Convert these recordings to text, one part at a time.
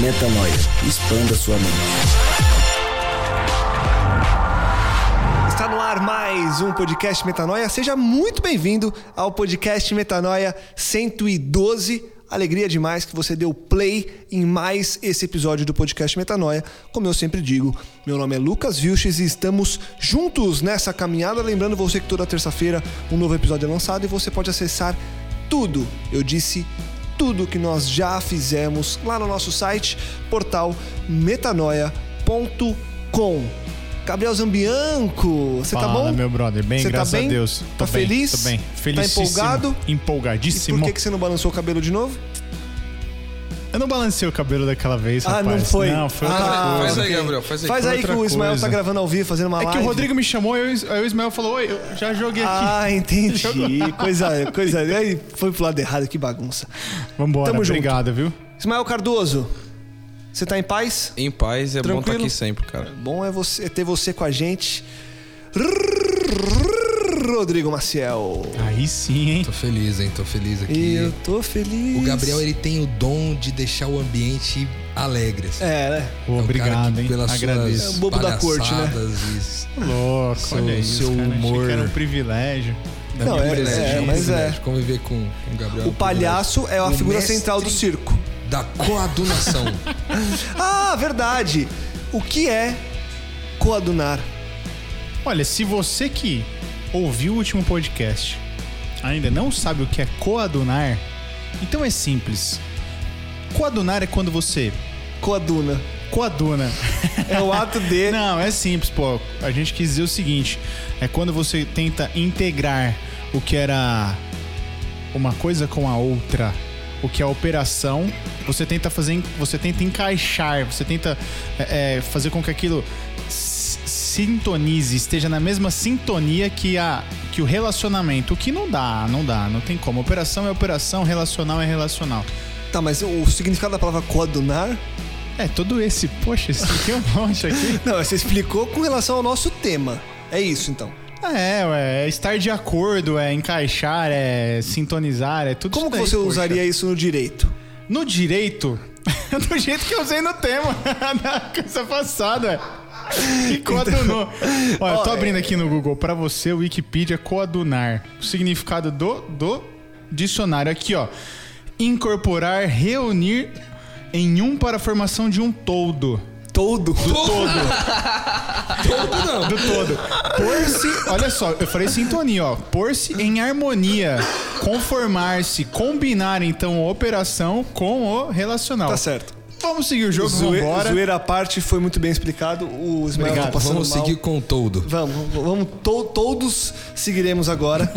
Metanoia. Expanda sua mente. Está no ar mais um podcast Metanoia. Seja muito bem-vindo ao podcast Metanoia 112. Alegria demais que você deu play em mais esse episódio do podcast Metanoia. Como eu sempre digo, meu nome é Lucas Vilches e estamos juntos nessa caminhada. Lembrando você que toda terça-feira um novo episódio é lançado e você pode acessar tudo. Eu disse tudo que nós já fizemos lá no nosso site, portal metanoia.com. Gabriel Zambianco, você tá bom? meu brother. Bem, Você tá graças bem? a Deus. Tá Tô bem, feliz? Tô bem. Tá empolgado? E Empolgadíssimo. por que, que você não balançou o cabelo de novo? Eu não balancei o cabelo daquela vez, Ah, rapaz. não foi? Não, foi outra Ah, coisa. Faz aí. Gabriel, faz aí. Faz aí que o Ismael coisa. tá gravando ao vivo, fazendo uma É live. que o Rodrigo me chamou, eu, aí o Ismael falou, oi, eu já joguei aqui. Ah, entendi. coisa, coisa. Aí foi pro lado errado, que bagunça. Vambora, tamo junto. obrigado, viu? Ismael Cardoso, você tá em paz? Em paz, é bom Tranquilo? estar aqui sempre, cara. Bom é, você, é ter você com a gente. Rodrigo Maciel. Aí sim, hein? Tô feliz, hein? Tô feliz aqui. Eu tô feliz. O Gabriel, ele tem o dom de deixar o ambiente alegre. assim. É, né? Pô, É um cara obrigado, que, hein? Pelas Agradeço. É o suas bobo da corte, né? e Louco, Seu- olha isso, seu cara. Achei humor. que era um privilégio. da Não, é- presença. é, um mas é. privilégio Conviver com, com o Gabriel. O palhaço é a O figura central do circo. Da coadunação. Ah, verdade. O que é coadunar? Olha, se você que ouviu o último podcast ainda não sabe o que é coadunar, então é simples. Coadunar é quando você Coaduna. coaduna. É o ato de. Não, é simples, pô. A gente quis dizer o seguinte: é quando você tenta integrar o que era uma coisa com a outra. O que é a operação, você tenta fazer, você tenta encaixar, você tenta é, é, fazer com que aquilo sintonize, esteja na mesma sintonia que, a, que o relacionamento. O que não dá, não dá, não tem como. Operação é operação, relacional é relacional. Tá, mas o significado da palavra coadunar? É, todo esse, poxa, expliquei um monte aqui. Não, você explicou com relação ao nosso tema. É isso, então. É, ué, é estar de acordo, é encaixar, é sintonizar, é tudo Como isso que você poxa. usaria isso no direito? No direito, do jeito que eu usei no tema, na coisa passada. E coadunou. Olha, eu tô abrindo aqui no Google pra você, o Wikipedia coadunar. O significado do, do dicionário aqui, ó. Incorporar, reunir em um para a formação de um todo. Todo. Todo não. Do todo. Pôr-se, olha só, eu falei sintonia, ó. Pôr-se em harmonia, conformar-se, combinar então a operação com o relacional. Tá certo. Vamos seguir o jogo, Zoe, vambora. zoeira à parte foi muito bem explicado. O Ismael tá passando Vamos mal. seguir com todo. Vamos, vamos to- todos seguiremos agora.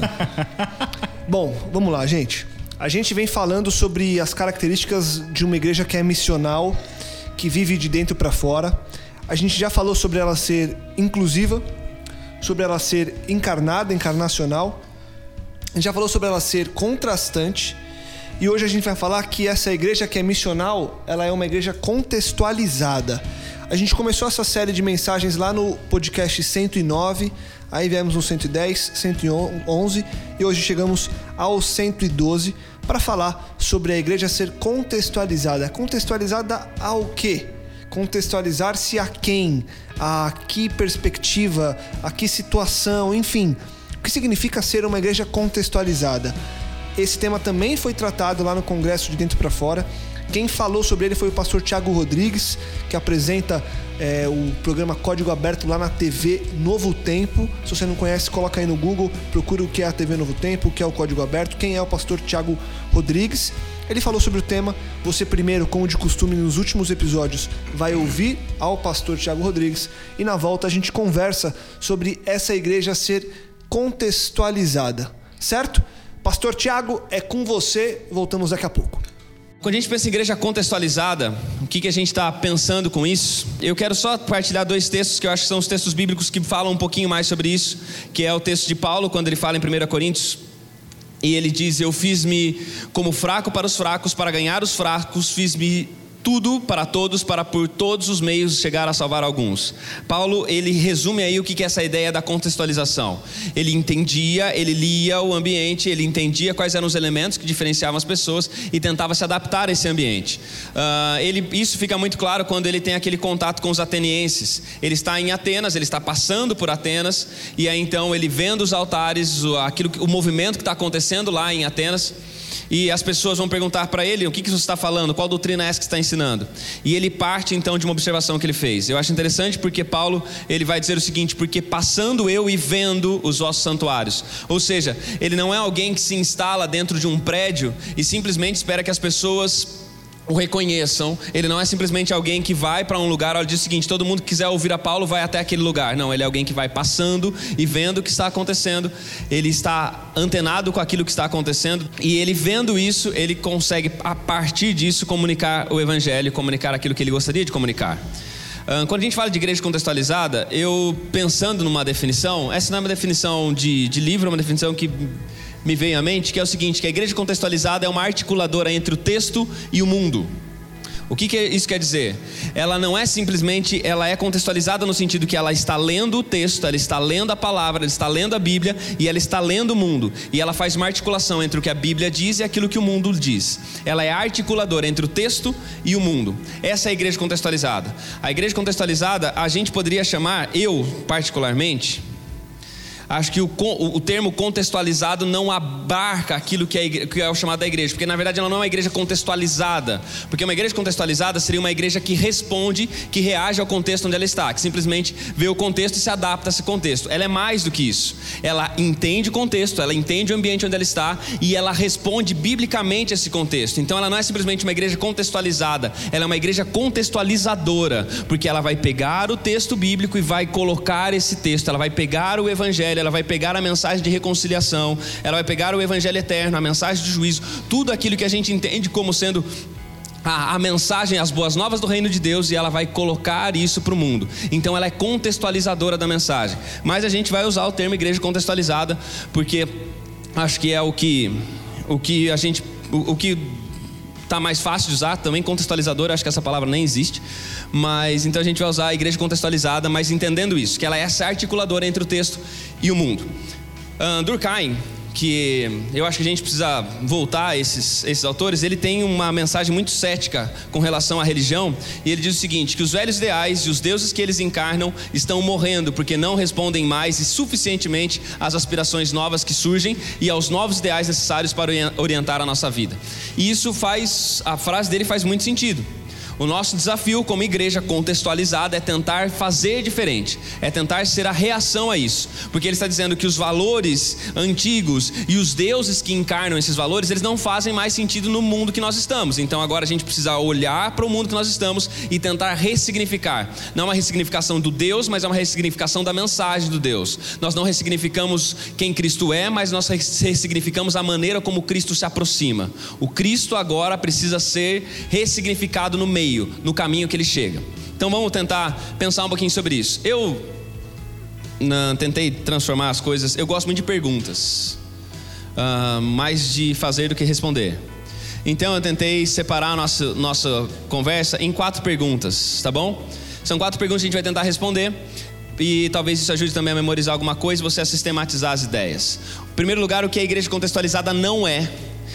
Bom, vamos lá, gente. A gente vem falando sobre as características de uma igreja que é missional, que vive de dentro para fora. A gente já falou sobre ela ser inclusiva, sobre ela ser encarnada, encarnacional. A gente já falou sobre ela ser contrastante. E hoje a gente vai falar que essa igreja que é missional, ela é uma igreja contextualizada. A gente começou essa série de mensagens lá no podcast 109, aí viemos no 110, 111 e hoje chegamos ao 112 para falar sobre a igreja ser contextualizada. Contextualizada ao quê? Contextualizar-se a quem? A que perspectiva? A que situação? Enfim, o que significa ser uma igreja contextualizada? Esse tema também foi tratado lá no Congresso de Dentro para Fora Quem falou sobre ele foi o pastor Tiago Rodrigues, que apresenta é, o programa Código Aberto lá na TV Novo Tempo. Se você não conhece, coloca aí no Google, procura o que é a TV Novo Tempo, o que é o Código Aberto, quem é o pastor Tiago Rodrigues. Ele falou sobre o tema. Você primeiro, como de costume nos últimos episódios, vai ouvir ao pastor Tiago Rodrigues e na volta a gente conversa sobre essa igreja ser contextualizada, certo? Pastor Tiago, é com você. Voltamos daqui a pouco. Quando a gente pensa em igreja contextualizada, o que, que a gente está pensando com isso? Eu quero só partilhar dois textos que eu acho que são os textos bíblicos que falam um pouquinho mais sobre isso, que é o texto de Paulo, quando ele fala em 1 Coríntios, e ele diz: Eu fiz-me como fraco para os fracos, para ganhar os fracos, fiz-me tudo para todos, para por todos os meios chegar a salvar alguns. Paulo, ele resume aí o que é essa ideia da contextualização. Ele entendia, ele lia o ambiente, ele entendia quais eram os elementos que diferenciavam as pessoas e tentava se adaptar a esse ambiente. Uh, ele, isso fica muito claro quando ele tem aquele contato com os atenienses. Ele está em Atenas, ele está passando por Atenas, e aí então ele vendo os altares, aquilo, o movimento que está acontecendo lá em Atenas e as pessoas vão perguntar para ele: o que, que você está falando? Qual doutrina é essa que está ensinando? E ele parte então de uma observação que ele fez. Eu acho interessante porque Paulo ele vai dizer o seguinte: porque passando eu e vendo os vossos santuários. Ou seja, ele não é alguém que se instala dentro de um prédio e simplesmente espera que as pessoas o reconheçam. Ele não é simplesmente alguém que vai para um lugar, olha, diz o seguinte: todo mundo que quiser ouvir a Paulo vai até aquele lugar. Não, ele é alguém que vai passando e vendo o que está acontecendo. Ele está antenado com aquilo que está acontecendo e ele vendo isso, ele consegue a partir disso comunicar o evangelho, comunicar aquilo que ele gostaria de comunicar. Quando a gente fala de igreja contextualizada, eu pensando numa definição, essa não é uma definição de, de livro, é uma definição que me veio à mente, que é o seguinte, que a igreja contextualizada é uma articuladora entre o texto e o mundo. O que, que, isso quer dizer? Ela não é simplesmente, ela é contextualizada no sentido que ela está lendo o texto, ela está lendo a palavra, ela está lendo a Bíblia e ela está lendo o mundo. E ela faz uma articulação entre o que a Bíblia diz e aquilo que o mundo diz. Ela é articuladora entre o texto e o mundo. Essa é a igreja contextualizada. A igreja contextualizada, a gente poderia chamar, eu particularmente, acho que o, o, termo contextualizado não abarca aquilo que é, que é o chamado da igreja, porque na verdade ela não é uma igreja contextualizada, porque uma igreja contextualizada seria uma igreja que responde, que reage ao contexto onde ela está, que simplesmente vê o contexto e se adapta a esse contexto. Ela é mais do que isso. Ela entende o contexto, ela entende o ambiente onde ela está e ela responde biblicamente a esse contexto. Então ela não é simplesmente uma igreja contextualizada, ela é uma igreja contextualizadora, porque ela vai pegar o texto bíblico e vai colocar esse texto, ela vai pegar o evangelho Evangelho, ela vai pegar a mensagem de reconciliação, ela vai pegar o Evangelho eterno, a mensagem de juízo, tudo aquilo que a gente entende como sendo a, a, mensagem, as boas novas do reino de Deus e ela vai colocar isso para o mundo. Então ela é contextualizadora da mensagem. Mas a gente vai usar o termo igreja contextualizada porque acho que é o que o que a gente o, o que está mais fácil de usar. Também contextualizadora acho que essa palavra nem existe. Mas então a gente vai usar a igreja contextualizada mas entendendo isso que ela é essa articuladora entre o texto e o mundo. Uh, Durkheim que eu acho que a gente precisa voltar a esses, esses autores, ele tem uma mensagem muito cética com relação à religião, e ele diz o seguinte: que os velhos ideais e os deuses que eles encarnam estão morrendo porque não respondem mais e suficientemente às aspirações novas que surgem e aos novos ideais necessários para orientar a nossa vida. E isso faz, a frase dele faz muito sentido. O nosso desafio como igreja contextualizada é tentar fazer diferente, é tentar ser a reação a isso, porque ele está dizendo que os valores antigos e os deuses que encarnam esses valores, eles não fazem mais sentido no mundo que nós estamos. Então agora a gente precisa olhar para o mundo que nós estamos e tentar ressignificar. Não é uma ressignificação do Deus, mas é uma ressignificação da mensagem do Deus. Nós não ressignificamos quem Cristo é, mas nós ressignificamos a maneira como Cristo se aproxima. O Cristo agora precisa ser ressignificado no meio meio, no caminho que ele chega. Então vamos tentar pensar um pouquinho sobre isso. Eu não, tentei transformar as coisas. Eu gosto muito de perguntas, uh, mais de fazer do que responder. Então eu tentei separar a nossa, nossa conversa em quatro perguntas, tá bom? São quatro perguntas que a gente vai tentar responder. E talvez isso ajude também a memorizar alguma coisa você a sistematizar as ideias. Em primeiro lugar, o que a igreja contextualizada não é.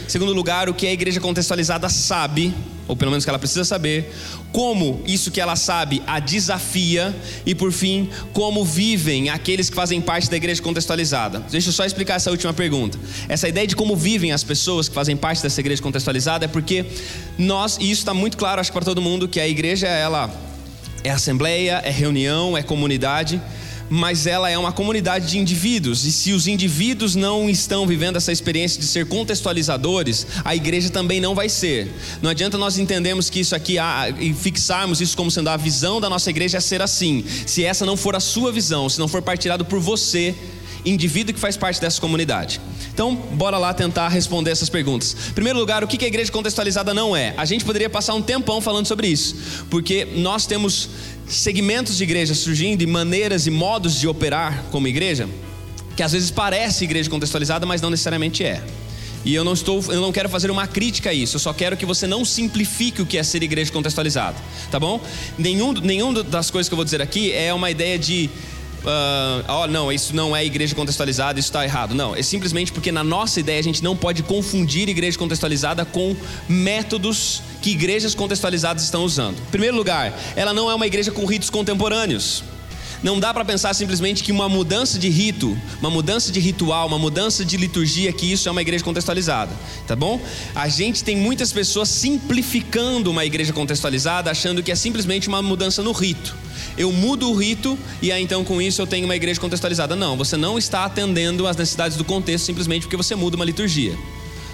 Segundo lugar, o que a igreja contextualizada sabe, ou pelo menos que ela precisa saber, como isso que ela sabe a desafia e por fim, como vivem aqueles que fazem parte da igreja contextualizada. Deixa eu só explicar essa última pergunta. Essa ideia de como vivem as pessoas que fazem parte dessa igreja contextualizada é porque nós, e isso está muito claro, acho para todo mundo, que a igreja ela é assembleia, é reunião, é comunidade mas ela é uma comunidade de indivíduos, e se os indivíduos não estão vivendo essa experiência de ser contextualizadores, a igreja também não vai ser. Não adianta nós entendermos que isso aqui e fixarmos isso como sendo a visão da nossa igreja é ser assim. Se essa não for a sua visão, se não for partilhado por você, indivíduo que faz parte dessa comunidade. Então, bora lá tentar responder essas perguntas. Em primeiro lugar, o que a igreja contextualizada não é? A gente poderia passar um tempão falando sobre isso, porque nós temos segmentos de igreja surgindo e maneiras e modos de operar como igreja, que às vezes parece igreja contextualizada, mas não necessariamente é. E eu não estou, eu não quero fazer uma crítica a isso, eu só quero que você não simplifique o que é ser igreja contextualizada, tá bom? Nenhum, nenhum das coisas que eu vou dizer aqui é uma ideia de Uh, oh, não, isso não é igreja contextualizada, isso está errado. Não, é simplesmente porque na nossa ideia a gente não pode confundir igreja contextualizada com métodos que igrejas contextualizadas estão usando. Em primeiro lugar, ela não é uma igreja com ritos contemporâneos. Não dá para pensar simplesmente que uma mudança de rito, uma mudança de ritual, uma mudança de liturgia, que isso é uma igreja contextualizada, tá bom? A gente tem muitas pessoas simplificando uma igreja contextualizada, achando que é simplesmente uma mudança no rito. Eu mudo o rito e aí então com isso eu tenho uma igreja contextualizada. Não, você não está atendendo às necessidades do contexto simplesmente porque você muda uma liturgia.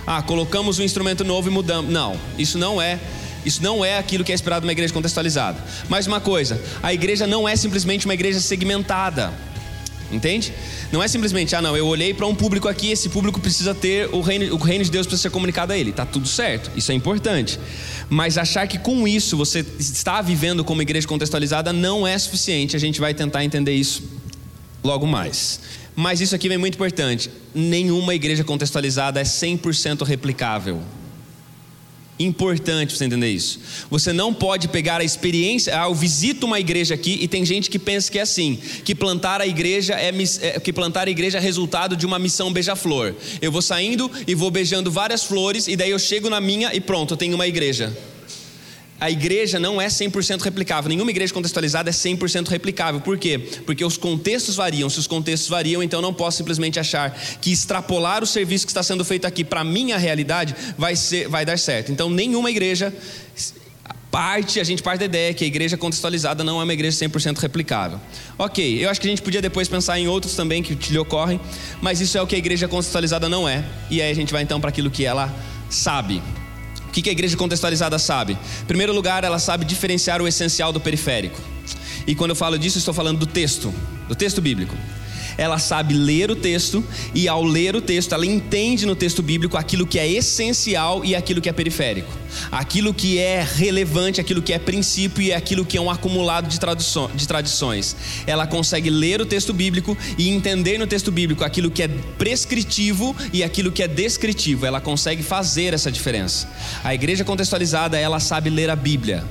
Ah, colocamos um instrumento novo e mudamos. Não, isso não é isso não é aquilo que é esperado de uma igreja contextualizada. Mais uma coisa, a igreja não é simplesmente uma igreja segmentada. Entende? Não é simplesmente, ah, não, eu olhei para um público aqui, esse público precisa ter o reino, o reino de Deus precisa ser comunicado a ele. Tá tudo certo, isso é importante. Mas achar que com isso você está vivendo como igreja contextualizada não é suficiente. A gente vai tentar entender isso logo mais. Mas isso aqui é muito importante. Nenhuma igreja contextualizada é 100% replicável. Importante você entender isso. Você não pode pegar a experiência. Ah, eu visito uma igreja aqui e tem gente que pensa que é assim, que plantar a igreja é, é que plantar a igreja é resultado de uma missão beija-flor. Eu vou saindo e vou beijando várias flores e daí eu chego na minha e pronto, eu tenho uma igreja a igreja não é 100% replicável. Nenhuma igreja contextualizada é 100% replicável. Por quê? Porque os contextos variam. Se os contextos variam, então não posso simplesmente achar que extrapolar o serviço que está sendo feito aqui para a minha realidade vai, ser, vai dar certo. Então, nenhuma igreja parte, a gente parte da ideia que a igreja contextualizada não é uma igreja 100% replicável. Ok, eu acho que a gente podia depois pensar em outros também que lhe ocorrem, mas isso é o que a igreja contextualizada não é. E aí a gente vai então para aquilo que ela sabe que a igreja contextualizada sabe? Em primeiro lugar, ela sabe diferenciar o essencial do periférico. E quando eu falo disso, estou falando do texto, do texto bíblico ela sabe ler o texto e ao ler o texto, ela entende no texto bíblico aquilo que é essencial e aquilo que é periférico. Aquilo que é relevante, aquilo que é princípio e aquilo que é um acumulado de, de tradições. Ela consegue ler o texto bíblico e entender no texto bíblico aquilo que é prescritivo e aquilo que é descritivo. Ela consegue fazer essa diferença. A igreja contextualizada, ela sabe ler a Bíblia.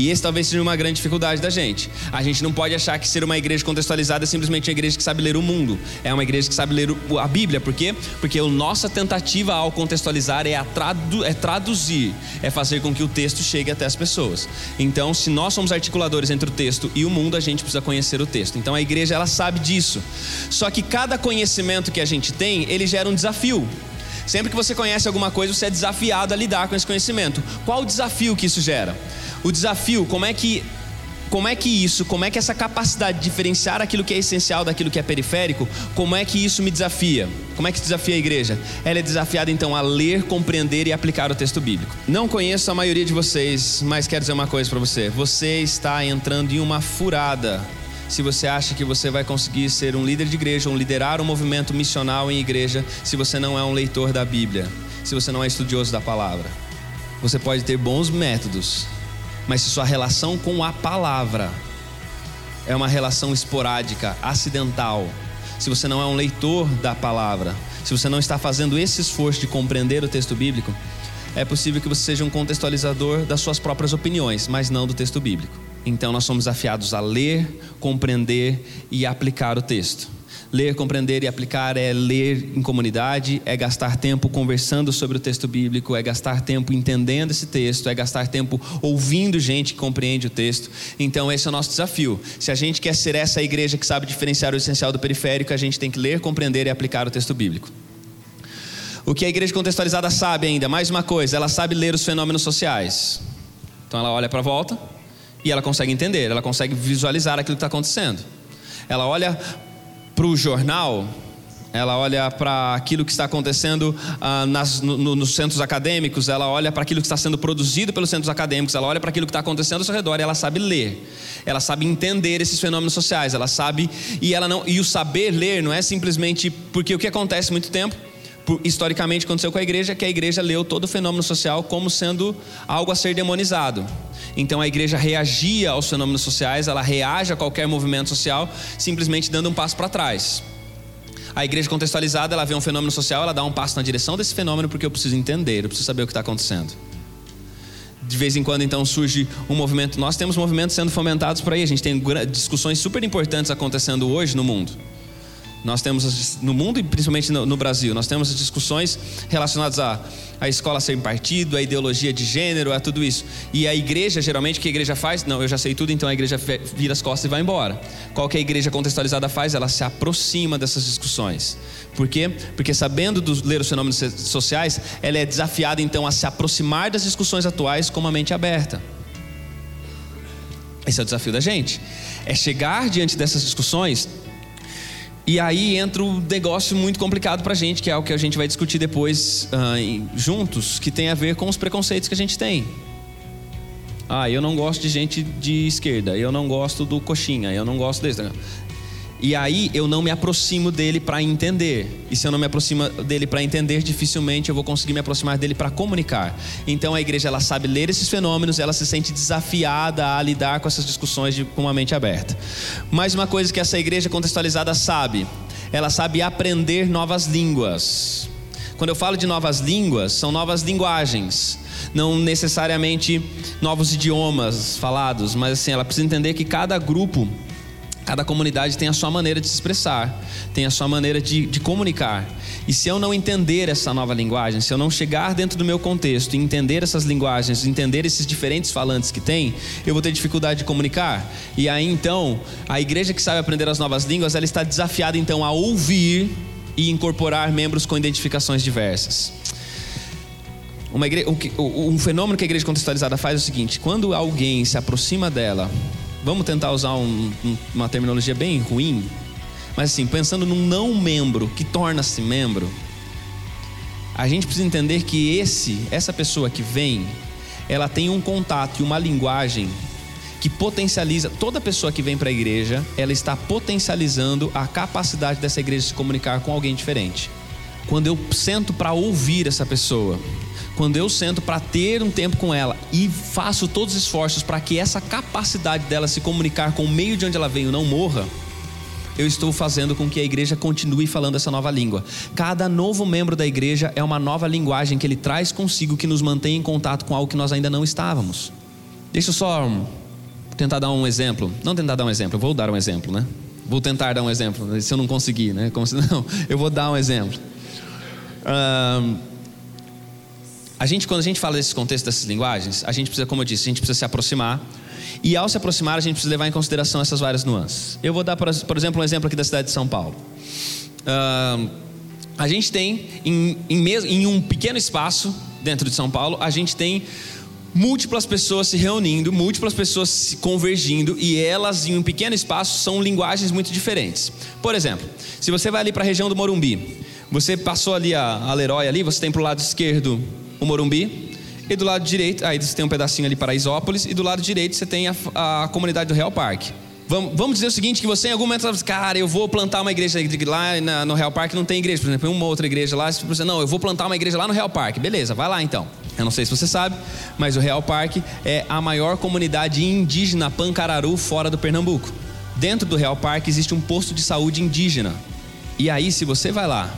E esse talvez seja uma grande dificuldade da gente. A gente não pode achar que ser uma igreja contextualizada é simplesmente uma igreja que sabe ler o mundo. É uma igreja que sabe ler a Bíblia. Por quê? Porque a nossa tentativa ao contextualizar é, tradu é traduzir, é fazer com que o texto chegue até as pessoas. Então, se nós somos articuladores entre o texto e o mundo, a gente precisa conhecer o texto. Então, a igreja ela sabe disso. Só que cada conhecimento que a gente tem, ele gera um desafio. Sempre que você conhece alguma coisa, você é desafiado a lidar com esse conhecimento. Qual o desafio que isso gera? O desafio, como é que como é que isso, como é que essa capacidade de diferenciar aquilo que é essencial daquilo que é periférico, como é que isso me desafia? Como é que desafia a igreja? Ela é desafiada então a ler, compreender e aplicar o texto bíblico. Não conheço a maioria de vocês, mas quero dizer uma coisa para você. Você está entrando em uma furada se você acha que você vai conseguir ser um líder de igreja, ou liderar um movimento missional em igreja, se você não é um leitor da Bíblia, se você não é estudioso da palavra. Você pode ter bons métodos, mas se sua relação com a palavra é uma relação esporádica, acidental, se você não é um leitor da palavra, se você não está fazendo esse esforço de compreender o texto bíblico, é possível que você seja um contextualizador das suas próprias opiniões, mas não do texto bíblico. Então nós somos desafiados a ler, compreender e aplicar o texto. Ler, compreender e aplicar é ler em comunidade, é gastar tempo conversando sobre o texto bíblico, é gastar tempo entendendo esse texto, é gastar tempo ouvindo gente que compreende o texto. Então, esse é o nosso desafio. Se a gente quer ser essa igreja que sabe diferenciar o essencial do periférico, a gente tem que ler, compreender e aplicar o texto bíblico. O que a igreja contextualizada sabe ainda, mais uma coisa, ela sabe ler os fenômenos sociais. Então, ela olha para a volta e ela consegue entender, ela consegue visualizar aquilo que está acontecendo. Ela olha para o jornal, ela olha para aquilo que está acontecendo ah, nas, no, nos centros acadêmicos, ela olha para aquilo que está sendo produzido pelos centros acadêmicos, ela olha para aquilo que está acontecendo ao seu redor e ela sabe ler, ela sabe entender esses fenômenos sociais, ela sabe e ela não e o saber ler não é simplesmente porque o que acontece muito tempo historicamente aconteceu com a igreja que a igreja leu todo o fenômeno social como sendo algo a ser demonizado. Então a igreja reagia aos fenômenos sociais, ela reage a qualquer movimento social, simplesmente dando um passo para trás. A igreja contextualizada, ela vê um fenômeno social, ela dá um passo na direção desse fenômeno porque eu preciso entender, eu preciso saber o que está acontecendo. De vez em quando, então, surge um movimento. Nós temos movimentos sendo fomentados por aí. A gente tem discussões super importantes acontecendo hoje no mundo. Nós temos, no mundo e principalmente no, no Brasil, nós temos discussões relacionadas à, à escola ser partido, à ideologia de gênero, a tudo isso. E a igreja, geralmente, o que a igreja faz? Não, eu já sei tudo, então a igreja vira as costas e vai embora. Qual que a igreja contextualizada faz? Ela se aproxima dessas discussões. Por quê? Porque sabendo dos, ler os fenômenos sociais, ela é desafiada então a se aproximar das discussões atuais com uma mente aberta. Esse é o desafio da gente. É chegar diante dessas discussões e aí entra um negócio muito complicado para a gente, que é o que a gente vai discutir depois uh, juntos, que tem a ver com os preconceitos que a gente tem. Ah, eu não gosto de gente de esquerda, eu não gosto do coxinha, eu não gosto desse. E aí eu não me aproximo dele para entender. E se eu não me aproximo dele para entender, dificilmente eu vou conseguir me aproximar dele para comunicar. Então a igreja ela sabe ler esses fenômenos, ela se sente desafiada a lidar com essas discussões de, com uma mente aberta. Mais uma coisa que essa igreja contextualizada sabe, ela sabe aprender novas línguas. Quando eu falo de novas línguas, são novas linguagens não necessariamente novos idiomas falados, mas assim, ela precisa entender que cada grupo Cada comunidade tem a sua maneira de se expressar, tem a sua maneira de, de, comunicar. E se eu não entender essa nova linguagem, se eu não chegar dentro do meu contexto e entender essas linguagens, entender esses diferentes falantes que tem, eu vou ter dificuldade de comunicar. E aí então, a igreja que sabe aprender as novas línguas, ela está desafiada então a ouvir e incorporar membros com identificações diversas. Igreja, um fenômeno que a igreja contextualizada faz é o seguinte: quando alguém se aproxima dela vamos tentar usar um, uma terminologia bem ruim, mas assim, pensando num não membro que torna-se membro, a gente precisa entender que esse, essa pessoa que vem, ela tem um contato e uma linguagem que potencializa toda pessoa que vem para a igreja, ela está potencializando a capacidade dessa igreja de se comunicar com alguém diferente. Quando eu sento para ouvir essa pessoa, quando eu sento para ter um tempo com ela e faço todos os esforços para que essa capacidade dela se comunicar com o meio de onde ela veio não morra, eu estou fazendo com que a igreja continue falando essa nova língua. Cada novo membro da igreja é uma nova linguagem que ele traz consigo que nos mantém em contato com algo que nós ainda não estávamos. Deixa eu só tentar dar um exemplo. Não tentar dar um exemplo, eu vou dar um exemplo, né? Vou tentar dar um exemplo. Se eu não conseguir, né? Como se não, eu vou dar um exemplo. Um, a gente, quando a gente fala desse contexto dessas linguagens, a gente precisa, como eu disse, a gente precisa se aproximar. E ao se aproximar, a gente precisa levar em consideração essas várias nuances. Eu vou dar, por exemplo, um exemplo aqui da cidade de São Paulo. Uh, a gente tem, em, em, em um pequeno espaço dentro de São Paulo, a gente tem múltiplas pessoas se reunindo, múltiplas pessoas se convergindo e elas em um pequeno espaço são linguagens muito diferentes. Por exemplo, se você vai ali para a região do Morumbi, você passou ali a, a Leroy ali, você tem para o lado esquerdo o Morumbi. E do lado direito, aí você tem um pedacinho ali para Isópolis. E do lado direito você tem a, a comunidade do Real Park. Vamos, vamos dizer o seguinte: que você em algum momento fala, cara, eu vou plantar uma igreja lá na, no Real Park, não tem igreja, por exemplo, uma outra igreja lá. Você, não, eu vou plantar uma igreja lá no Real Park. Beleza, vai lá então. Eu não sei se você sabe, mas o Real Park é a maior comunidade indígena pancararu fora do Pernambuco. Dentro do Real Park existe um posto de saúde indígena. E aí, se você vai lá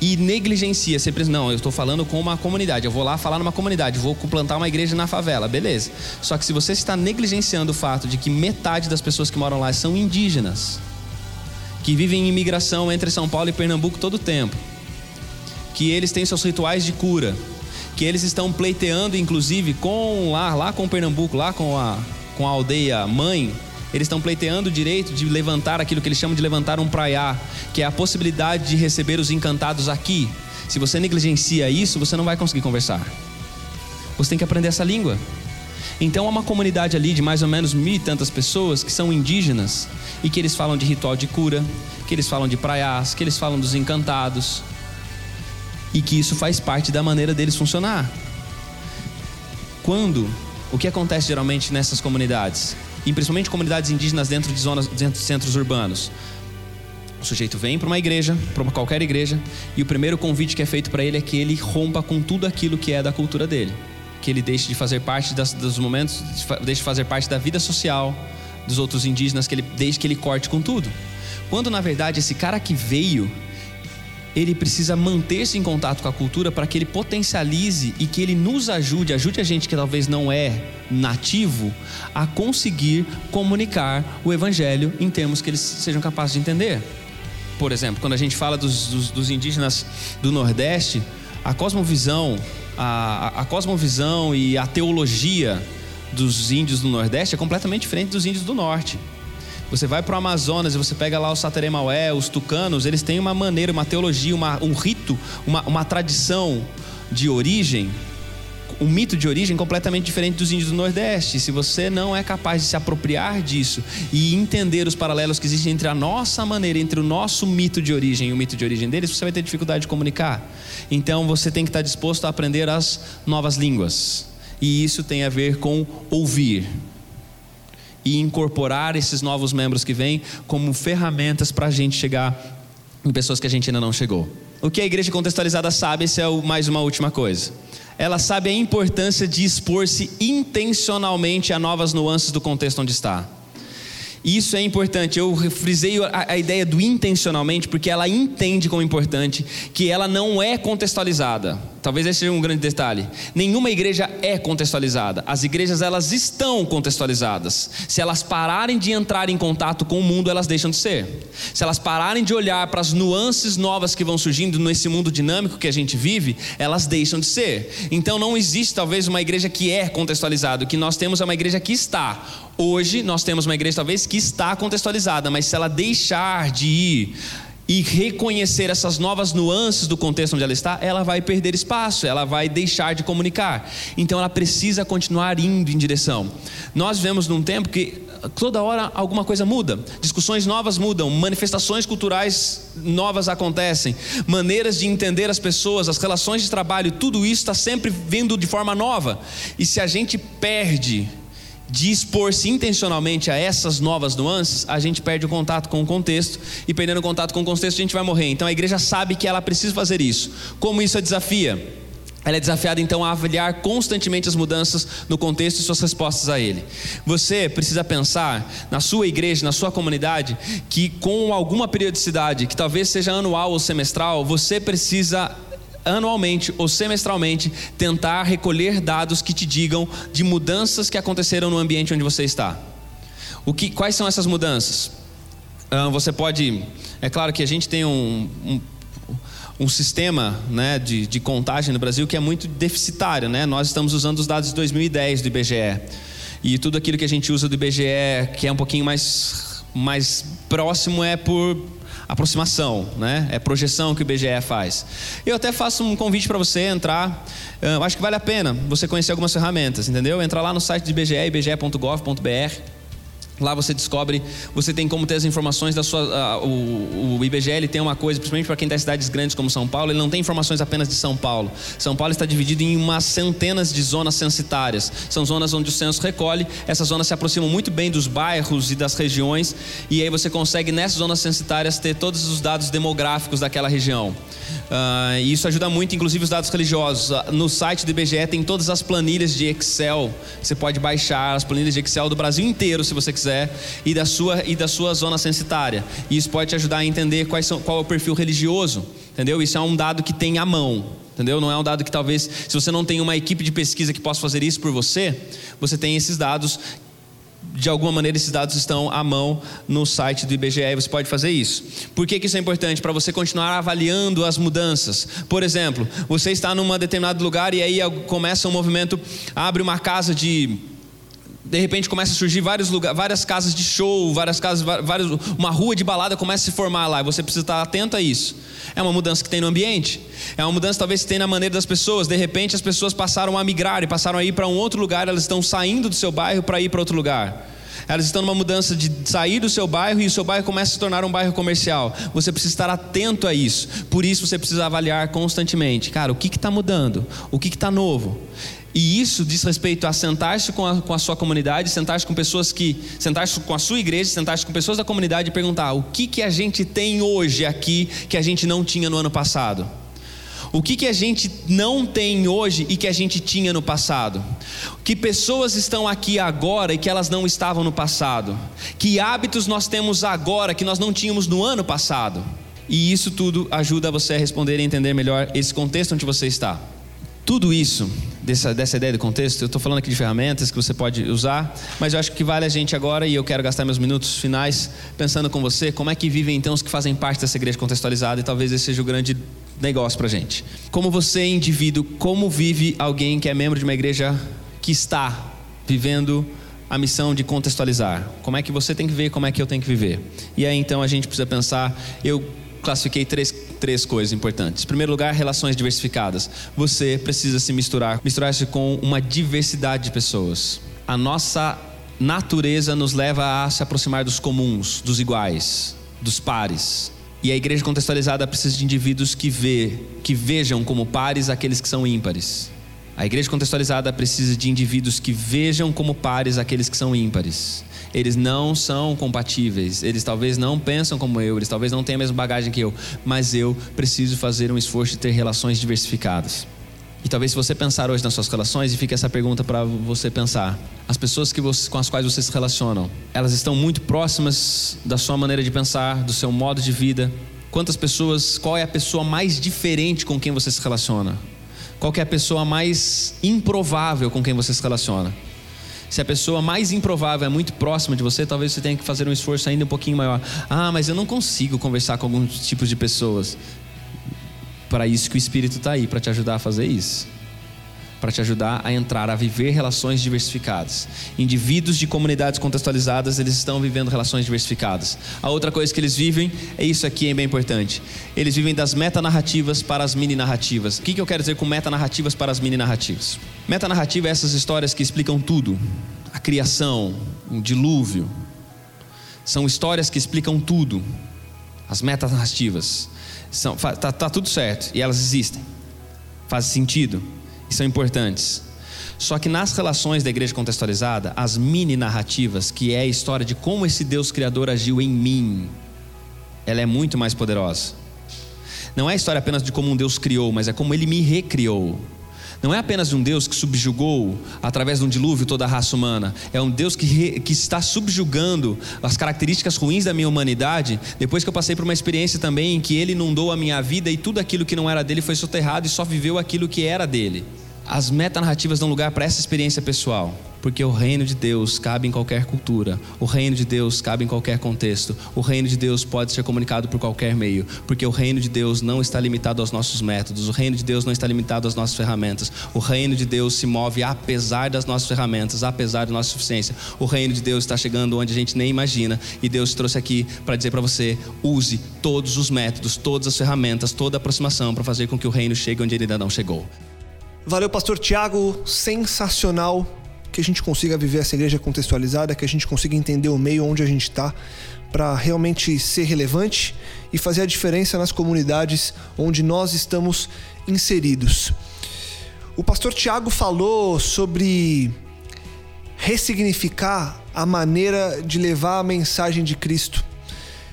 e negligencia. Pensa, não, eu estou falando com uma comunidade, eu vou lá falar numa comunidade, vou plantar uma igreja na favela, beleza. Só que se você está negligenciando o fato de que metade das pessoas que moram lá são indígenas, que vivem em imigração entre São Paulo e Pernambuco todo o tempo, que eles têm seus rituais de cura, que eles estão pleiteando, inclusive, com lá, lá com Pernambuco, lá com a, com a aldeia mãe, eles estão pleiteando o direito de levantar aquilo que eles chamam de levantar um praiá, que é a possibilidade de receber os encantados aqui. Se você negligencia isso, você não vai conseguir conversar. Você tem que aprender essa língua. Então há uma comunidade ali de mais ou menos mil e tantas pessoas que são indígenas e que eles falam de ritual de cura, que eles falam de praiás, que eles falam dos encantados e que isso faz parte da maneira deles funcionar. Quando o que acontece geralmente nessas comunidades, e principalmente comunidades indígenas dentro de zonas, dentro de centros urbanos, o sujeito vem para uma igreja, para qualquer igreja, e o primeiro convite que é feito para ele é que ele rompa com tudo aquilo que é da cultura dele que ele deixe de fazer parte das, dos momentos, deixe de fazer parte da vida social dos outros indígenas, que ele deixe que ele corte com tudo. Quando na verdade esse cara que veio, ele precisa manter-se em contato com a cultura para que ele potencialize e que ele nos ajude, ajude a gente que talvez não é nativo, a conseguir comunicar o evangelho em termos que eles sejam capazes de entender. Por exemplo, quando a gente fala dos, dos, dos indígenas do Nordeste, a cosmovisão a, a cosmovisão e a teologia dos índios do Nordeste é completamente diferente dos índios do Norte. Você vai para o Amazonas e você pega lá os Sateremaué, os Tucanos, eles têm uma maneira, uma teologia, uma, um rito, uma, uma tradição de origem um mito de origem completamente diferente dos índios do Nordeste. Se você não é capaz de se apropriar disso e entender os paralelos que existem entre a nossa maneira, entre o nosso mito de origem e o mito de origem deles, você vai ter dificuldade de comunicar. Então você tem que estar disposto a aprender as novas línguas. E isso tem a ver com ouvir e incorporar esses novos membros que vêm como ferramentas para a gente chegar em pessoas que a gente ainda não chegou. O que a igreja contextualizada sabe, essa é mais uma última coisa ela sabe a importância de expor-se intencionalmente a novas nuances do contexto onde está. Isso é importante. Eu frisei a, a, ideia do intencionalmente porque ela entende como importante que ela não é contextualizada. Talvez esse seja um grande detalhe. Nenhuma igreja é contextualizada. As igrejas elas estão contextualizadas. Se elas pararem de entrar em contato com o mundo, elas deixam de ser. Se elas pararem de olhar para as nuances novas que vão surgindo nesse mundo dinâmico que a gente vive, elas deixam de ser. Então não existe talvez uma igreja que é contextualizada. O que nós temos é uma igreja que está. Hoje nós temos uma igreja talvez que está contextualizada, mas se ela deixar de ir e reconhecer essas novas nuances do contexto onde ela está, ela vai perder espaço, ela vai deixar de comunicar. Então ela precisa continuar indo em direção. Nós vivemos num tempo que toda hora alguma coisa muda, discussões novas mudam, manifestações culturais novas acontecem, maneiras de entender as pessoas, as relações de trabalho, tudo isso está sempre vindo de forma nova. E se a gente perde de expor-se intencionalmente a essas novas nuances, a gente perde o contato com o contexto, e perdendo o contato com o contexto, a gente vai morrer. Então a igreja sabe que ela precisa fazer isso. Como isso a desafia? Ela é desafiada então a avaliar constantemente as mudanças no contexto e suas respostas a ele. Você precisa pensar na sua igreja, na sua comunidade, que com alguma periodicidade, que talvez seja anual ou semestral, você precisa anualmente ou semestralmente tentar recolher dados que te digam de mudanças que aconteceram no ambiente onde você está. O que, quais são essas mudanças? Ah, você pode, é claro que a gente tem um, um um sistema né, de, de, contagem no Brasil que é muito deficitário. Né? Nós estamos usando os dados de 2010 do IBGE. E tudo aquilo que a gente usa do IBGE, que é um pouquinho mais, mais próximo, é por aproximação, né? É projeção que o IBGE faz. Eu até faço um convite para você entrar. Eu acho que vale a pena você conhecer algumas ferramentas, entendeu? Entrar lá no site do IBGE, ibge.gov.br Lá você descobre, você tem como ter as informações da sua. Uh, o, o IBGE tem uma coisa, principalmente para quem está em cidades grandes como São Paulo, ele não tem informações apenas de São Paulo. São Paulo está dividido em umas centenas de zonas censitárias. São zonas onde o censo recolhe, essas zonas se aproximam muito bem dos bairros e das regiões, e aí você consegue nessas zonas censitárias ter todos os dados demográficos daquela região. Uh, isso ajuda muito, inclusive os dados religiosos. Uh, no site do IBGE tem todas as planilhas de Excel. Você pode baixar as planilhas de Excel do Brasil inteiro, se você quiser, e da sua, e da sua zona censitária. E isso pode te ajudar a entender quais são, qual é o perfil religioso. Entendeu? Isso é um dado que tem à mão. Entendeu? Não é um dado que talvez, se você não tem uma equipe de pesquisa que possa fazer isso por você, você tem esses dados de alguma maneira esses dados estão à mão no site do IBGE e você pode fazer isso. Por que, que isso é importante? Para você continuar avaliando as mudanças. Por exemplo, você está num determinado lugar e aí começa um movimento, abre uma casa de de repente começa a surgir vários lugares, várias casas de show, várias casas, vários, uma rua de balada começa a se formar lá. E você precisa estar atento a isso. É uma mudança que tem no ambiente. É uma mudança talvez que tem na maneira das pessoas. De repente as pessoas passaram a migrar e passaram a ir para um outro lugar. Elas estão saindo do seu bairro para ir para outro lugar. Elas estão numa mudança de sair do seu bairro e o seu bairro começa a se tornar um bairro comercial. Você precisa estar atento a isso. Por isso você precisa avaliar constantemente. Cara, o que está mudando? O que está novo? E isso diz respeito a sentar-se com a, com a sua comunidade, sentar-se com pessoas que. sentar-se com a sua igreja, sentar-se com pessoas da comunidade e perguntar: o que, que a gente tem hoje aqui que a gente não tinha no ano passado? O que, que a gente não tem hoje e que a gente tinha no passado? Que pessoas estão aqui agora e que elas não estavam no passado? Que hábitos nós temos agora que nós não tínhamos no ano passado? E isso tudo ajuda você a responder e entender melhor esse contexto onde você está. Tudo isso, dessa, dessa ideia de contexto, eu estou falando aqui de ferramentas que você pode usar, mas eu acho que vale a gente agora, e eu quero gastar meus minutos finais pensando com você, como é que vivem então os que fazem parte dessa igreja contextualizada, e talvez esse seja o grande negócio para a gente. Como você, indivíduo, como vive alguém que é membro de uma igreja que está vivendo a missão de contextualizar? Como é que você tem que ver, como é que eu tenho que viver? E aí então a gente precisa pensar, eu classifiquei três, três coisas importantes. Em primeiro lugar, relações diversificadas. Você precisa se misturar, misturar-se com uma diversidade de pessoas. A nossa natureza nos leva a se aproximar dos comuns, dos iguais, dos pares. E a igreja contextualizada precisa de indivíduos que, vê, que vejam como pares aqueles que são ímpares. A igreja contextualizada precisa de indivíduos que vejam como pares aqueles que são ímpares eles não são compatíveis, eles talvez não pensam como eu, eles talvez não tenham a mesma bagagem que eu, mas eu preciso fazer um esforço de ter relações diversificadas. E talvez se você pensar hoje nas suas relações e fique essa pergunta para você pensar: as pessoas que você, com as quais você se relaciona, elas estão muito próximas da sua maneira de pensar, do seu modo de vida? Quantas pessoas, qual é a pessoa mais diferente com quem você se relaciona? Qual é a pessoa mais improvável com quem você se relaciona? Se a pessoa mais improvável é muito próxima de você, talvez você tenha que fazer um esforço ainda um pouquinho maior. Ah, mas eu não consigo conversar com alguns tipos de pessoas. Para isso que o Espírito está aí, para te ajudar a fazer isso para te ajudar a entrar, a viver relações diversificadas. Indivíduos de comunidades contextualizadas, eles estão vivendo relações diversificadas. A outra coisa que eles vivem é isso aqui, é bem importante. Eles vivem das metanarrativas para as mini-narrativas. O que, eu quero dizer com metanarrativas para as mini-narrativas? Metanarrativa é essas histórias que explicam tudo. A criação, o dilúvio. São histórias que explicam tudo. As metanarrativas. São, tá, tá tudo certo e elas existem. Faz sentido que são importantes. Só que nas relações da igreja contextualizada, as mini narrativas, que é a história de como esse Deus criador agiu em mim, ela é muito mais poderosa. Não é a história apenas de como um Deus criou, mas é como ele me recriou. Não é apenas um Deus que subjugou através de um dilúvio toda a raça humana. É um Deus que, re, que está subjugando as características ruins da minha humanidade. Depois que eu passei por uma experiência também em que Ele inundou a minha vida e tudo aquilo que não era dele foi soterrado e só viveu aquilo que era dele. As metanarrativas dão lugar para essa experiência pessoal, porque o reino de Deus cabe em qualquer cultura, o reino de Deus cabe em qualquer contexto, o reino de Deus pode ser comunicado por qualquer meio, porque o reino de Deus não está limitado aos nossos métodos, o reino de Deus não está limitado às nossas ferramentas, o reino de Deus se move apesar das nossas ferramentas, apesar da nossa suficiência. O reino de Deus está chegando onde a gente nem imagina, e Deus trouxe aqui para dizer para você: use todos os métodos, todas as ferramentas, toda a aproximação para fazer com que o reino chegue onde ele ainda não chegou. Valeu, pastor Tiago. Sensacional que a gente consiga viver essa igreja contextualizada, que a gente consiga entender o meio onde a gente está, para realmente ser relevante e fazer a diferença nas comunidades onde nós estamos inseridos. O pastor Tiago falou sobre ressignificar a maneira de levar a mensagem de Cristo,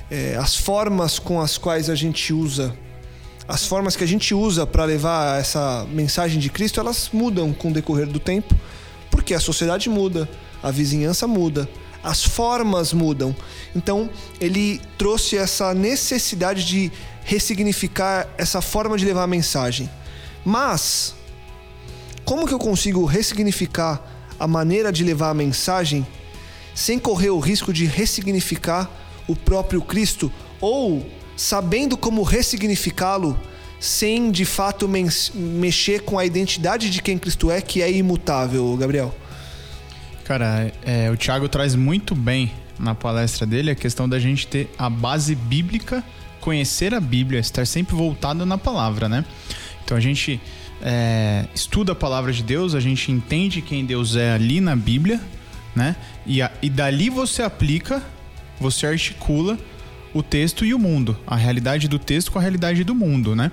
é, as formas com as quais a gente usa as formas que a gente usa para levar essa mensagem de Cristo, elas mudam com o decorrer do tempo, porque a sociedade muda, a vizinhança muda, as formas mudam. Então, ele trouxe essa necessidade de ressignificar essa forma de levar a mensagem. Mas como que eu consigo ressignificar a maneira de levar a mensagem sem correr o risco de ressignificar o próprio Cristo ou sabendo como ressignificá-lo sem de fato mexer com a identidade de quem Cristo é, que é imutável, Gabriel? Cara, é, o Thiago traz muito bem na palestra dele a questão da gente ter a base bíblica, conhecer a Bíblia, estar sempre voltado na palavra, né? Então a gente é, estuda a palavra de Deus, a gente entende quem Deus é ali na Bíblia, né? E, a- e dali você aplica, você articula o texto e o mundo, a realidade do texto com a realidade do mundo, né?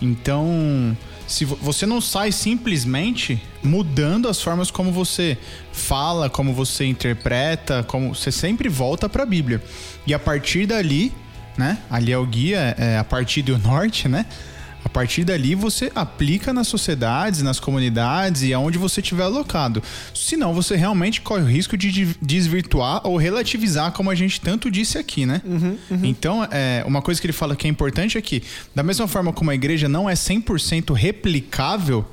Então, se vo- você não sai simplesmente mudando as formas como você fala, como você interpreta, como você sempre volta para a Bíblia. E a partir dali, né? Ali é o guia, é a partir do norte, né? A partir dali você aplica nas sociedades, nas comunidades e aonde você estiver alocado. Senão você realmente corre o risco de de- desvirtuar ou relativizar, como a gente tanto disse aqui, né? Então, é, uma coisa que ele fala que é importante é que, da mesma forma como a igreja não é 100% replicável,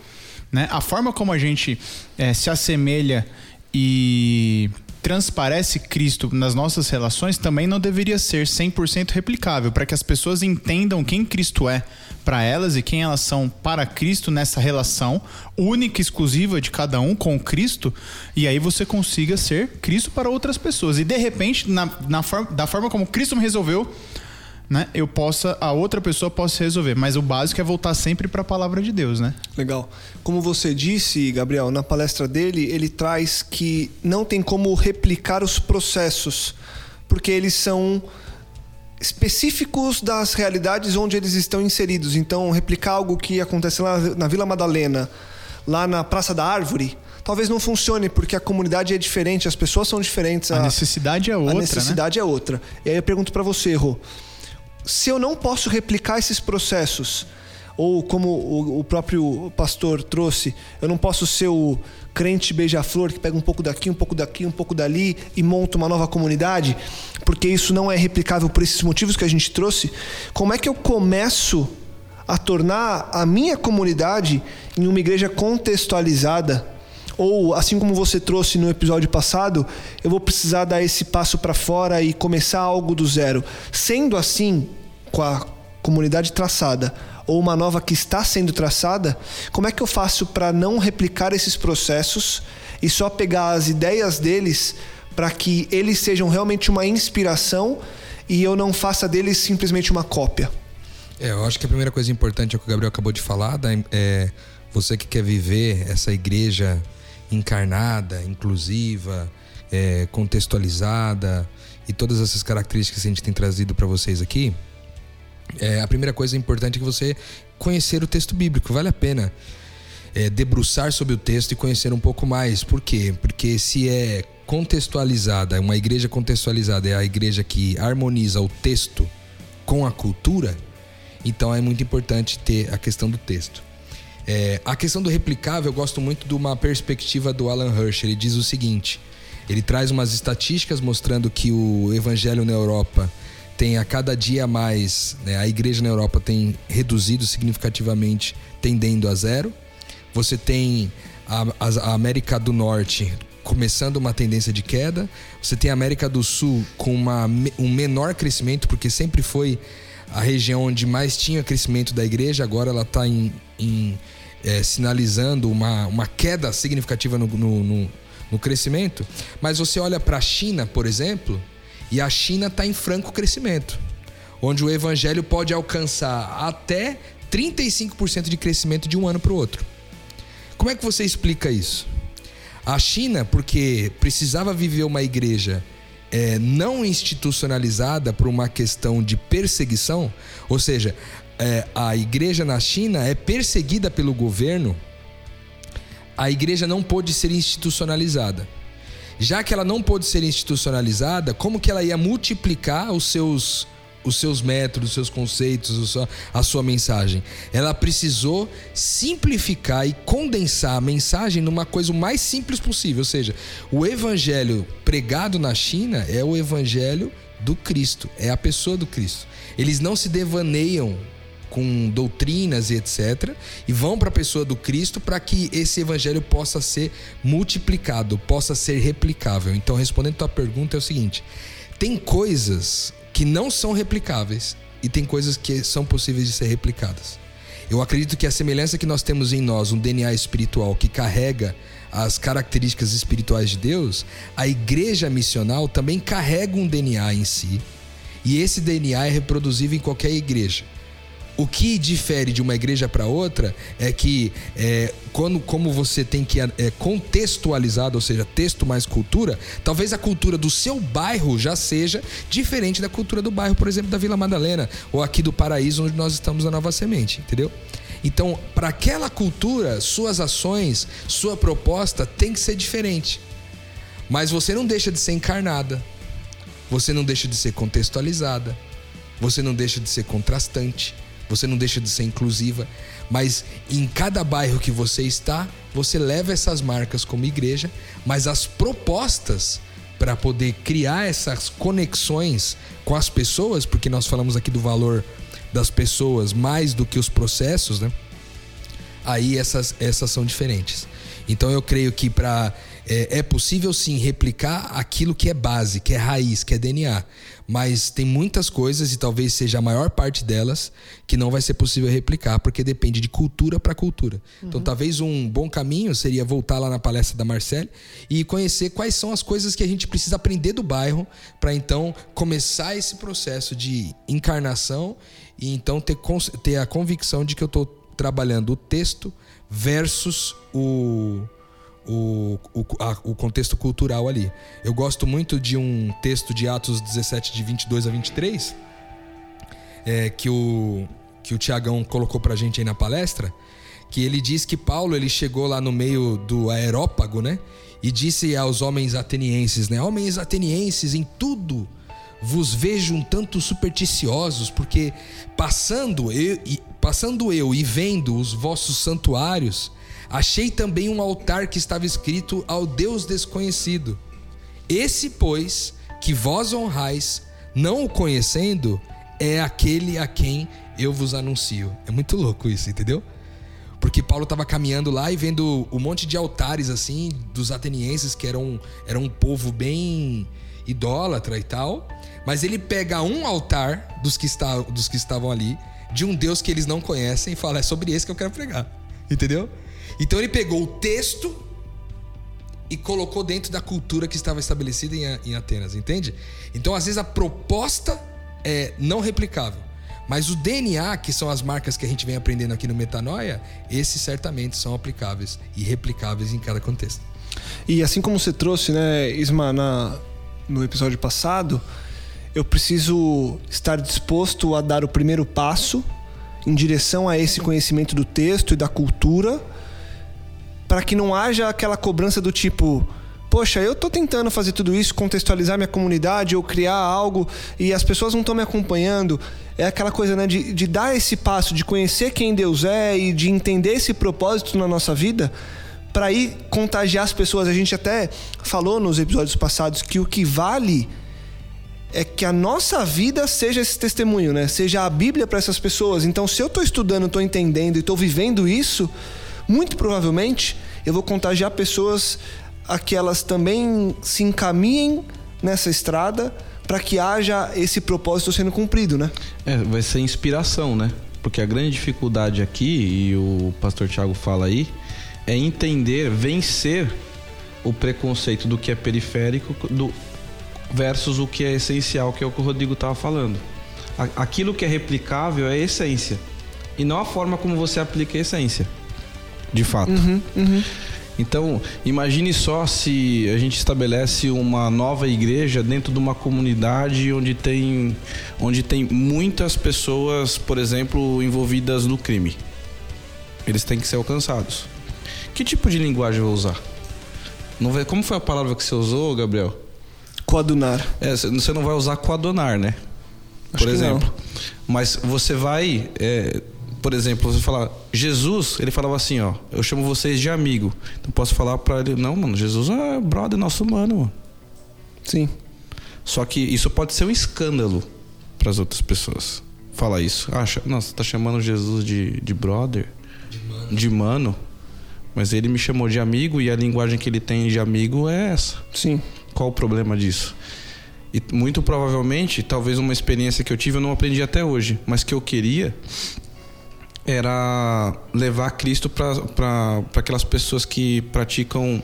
né? A forma como a gente é, se assemelha e transparece Cristo nas nossas relações também não deveria ser 100% replicável, para que as pessoas entendam quem Cristo é para elas e quem elas são para Cristo nessa relação única e exclusiva de cada um com Cristo, e aí você consiga ser Cristo para outras pessoas. E de repente, na, na forma, da forma como Cristo me resolveu, né, eu possa, a outra pessoa possa resolver. Mas o básico é voltar sempre para a palavra de Deus, né? Legal. Como você disse, Gabriel, na palestra dele, ele traz que não tem como replicar os processos, porque eles são específicos das realidades onde eles estão inseridos. Então, replicar algo que acontece lá na Vila Madalena, lá na Praça da Árvore, talvez não funcione, porque a comunidade é diferente, as pessoas são diferentes. A necessidade é outra, A né? necessidade é outra. E aí eu pergunto para você, Rô, se eu não posso replicar esses processos, ou como o, próprio pastor trouxe, eu não posso ser o crente beija-flor que pega um pouco daqui, um pouco daqui, um pouco dali e monta uma nova comunidade, porque isso não é replicável por esses motivos que a gente trouxe. Como é que eu começo a tornar a minha comunidade em uma igreja contextualizada? Ou, assim como você trouxe no episódio passado, eu vou precisar dar esse passo para fora e começar algo do zero. Sendo assim, com a comunidade traçada, ou uma nova que está sendo traçada, como é que eu faço para não replicar esses processos e só pegar as ideias deles para que eles sejam realmente uma inspiração e eu não faça deles simplesmente uma cópia? É, eu acho que a primeira coisa importante é o que o Gabriel acabou de falar, da, é você que quer viver essa igreja encarnada, inclusiva, é, contextualizada e todas essas características que a gente tem trazido para vocês aqui. É, a primeira coisa importante é que você conhecer o texto bíblico, vale a pena é, debruçar sobre o texto e conhecer um pouco mais. Por quê? Porque se é contextualizada, uma igreja contextualizada é a igreja que harmoniza o texto com a cultura, então é muito importante ter a questão do texto. É, a questão do replicável, eu gosto muito de uma perspectiva do Alan Hirsch. Ele diz o seguinte: ele traz umas estatísticas mostrando que o evangelho na Europa tem a cada dia mais, né, a igreja na Europa tem reduzido significativamente, tendendo a zero. Você tem a, a- América do Norte começando uma tendência de queda. Você tem a América do Sul com uma, um menor crescimento, porque sempre foi a região onde mais tinha crescimento da igreja, agora ela está em, em, eh, sinalizando uma, uma queda significativa no, no, no- no crescimento. Mas você olha para a China, por exemplo, e a China está em franco crescimento, onde o evangelho pode alcançar até 35% de crescimento de um ano para o outro. Como é que você explica isso? A China, porque precisava viver uma igreja é, não institucionalizada por uma questão de perseguição, ou seja, é, a igreja na China é perseguida pelo governo, a igreja não pôde ser institucionalizada. Já que ela não pôde ser institucionalizada, como que ela ia multiplicar os seus os seus métodos, os seus conceitos, a sua mensagem? Ela precisou simplificar e condensar a mensagem numa coisa o mais simples possível. Ou seja, o evangelho pregado na China é o evangelho do Cristo, é a pessoa do Cristo. Eles não se devaneiam com doutrinas e etc. E vão para a pessoa do Cristo para que esse evangelho possa ser multiplicado, possa ser replicável. Então, respondendo a tua pergunta, é o seguinte: tem coisas que não são replicáveis e tem coisas que são possíveis de ser replicadas. Eu acredito que a semelhança que nós temos em nós, um DNA espiritual que carrega as características espirituais de Deus, a igreja missional também carrega um DNA em si. E esse DNA é reproduzível em qualquer igreja. O que difere de uma igreja para outra é que é, quando, como você tem que é, contextualizado, ou seja, texto mais cultura, talvez a cultura do seu bairro já seja diferente da cultura do bairro, por exemplo, da Vila Madalena ou aqui do Paraíso, onde nós estamos na Nova Semente, entendeu? Então, para aquela cultura, suas ações, sua proposta tem que ser diferente. Mas você não deixa de ser encarnada, você não deixa de ser contextualizada, você não deixa de ser contrastante, você não deixa de ser inclusiva, mas em cada bairro que você está, você leva essas marcas como igreja, mas as propostas para poder criar essas conexões com as pessoas, porque nós falamos aqui do valor das pessoas mais do que os processos, né? Aí essas, essas são diferentes. Então eu creio que para é, é, possível sim replicar aquilo que é base, que é raiz, que é DNA. Mas tem muitas coisas, e talvez seja a maior parte delas, que não vai ser possível replicar, porque depende de cultura para cultura. Então, uhum. Então talvez um bom caminho seria voltar lá na palestra da Marcele e conhecer quais são as coisas que a gente precisa aprender do bairro, para então começar esse processo de encarnação e então ter, ter a convicção de que eu estou trabalhando o texto versus o, o, o, a, o, contexto cultural ali. Eu gosto muito de um texto de Atos 17, de 22 a 23, é, que o, que o Tiagão colocou pra gente aí na palestra, que ele diz que Paulo ele chegou lá no meio do aerópago, né? E disse aos homens atenienses, né? Homens atenienses, em tudo vos vejo um tanto supersticiosos, porque passando eu, passando eu e vendo os vossos santuários, achei também um altar que estava escrito ao Deus desconhecido. Esse, pois, que vós honrais, não o conhecendo, é aquele a quem eu vos anuncio. É muito louco isso, entendeu? Porque Paulo estava caminhando lá e vendo um monte de altares assim dos atenienses que eram, eram um povo bem idólatra e tal. Mas ele pega um altar dos que, está, dos que estavam ali, de um Deus que eles não conhecem, e fala: é sobre esse que eu quero pregar. Entendeu? Então ele pegou o texto e colocou dentro da cultura que estava estabelecida em Atenas, entende? Então, às vezes, a proposta é não replicável. Mas o DNA, que são as marcas que a gente vem aprendendo aqui no Metanoia, esses certamente são aplicáveis e replicáveis em cada contexto. E assim como você trouxe, né, Isma, na, no episódio passado, eu preciso estar disposto a dar o primeiro passo em direção a esse conhecimento do texto e da cultura, para que não haja aquela cobrança do tipo, poxa, eu estou tentando fazer tudo isso, contextualizar minha comunidade ou criar algo e as pessoas não estão me acompanhando. É aquela coisa, né, de, de dar esse passo, de conhecer quem Deus é e de entender esse propósito na nossa vida para ir contagiar as pessoas. A gente até falou nos episódios passados que o que vale é que a nossa vida seja esse testemunho, né? Seja a Bíblia para essas pessoas. Então, se eu estou estudando, estou entendendo e estou vivendo isso, muito provavelmente eu vou contagiar pessoas a que elas também se encaminhem nessa estrada para que haja esse propósito sendo cumprido, né? É, vai ser inspiração, né? Porque a grande dificuldade aqui, e o pastor Tiago fala aí, é entender, vencer o preconceito do que é periférico do, versus o que é essencial, que é o que o Rodrigo estava falando. Aquilo que é replicável é essência e não a forma como você aplica a essência, de fato. Uhum, uhum. Então, imagine só se a gente estabelece uma nova igreja dentro de uma comunidade onde tem, onde tem muitas pessoas, por exemplo, envolvidas no crime. Eles têm que ser alcançados. Que tipo de linguagem eu vou usar? Não vai, como foi a palavra que você usou, Gabriel? Coadunar. É, você não vai usar coadunar, né? Acho por exemplo. Mas você vai, é, por exemplo, você falar Jesus, ele falava assim, ó, eu chamo vocês de amigo. Então posso falar para ele, não, mano, Jesus é brother nosso humano, mano. Sim. Só que isso pode ser um escândalo para as outras pessoas. fala isso. Acha, nossa, você tá chamando Jesus de, de brother? De mano. de mano. Mas ele me chamou de amigo e a linguagem que ele tem de amigo é essa. Sim. Qual o problema disso? E muito provavelmente, talvez uma experiência que eu tive eu não aprendi até hoje, mas que eu queria era levar Cristo para aquelas pessoas que praticam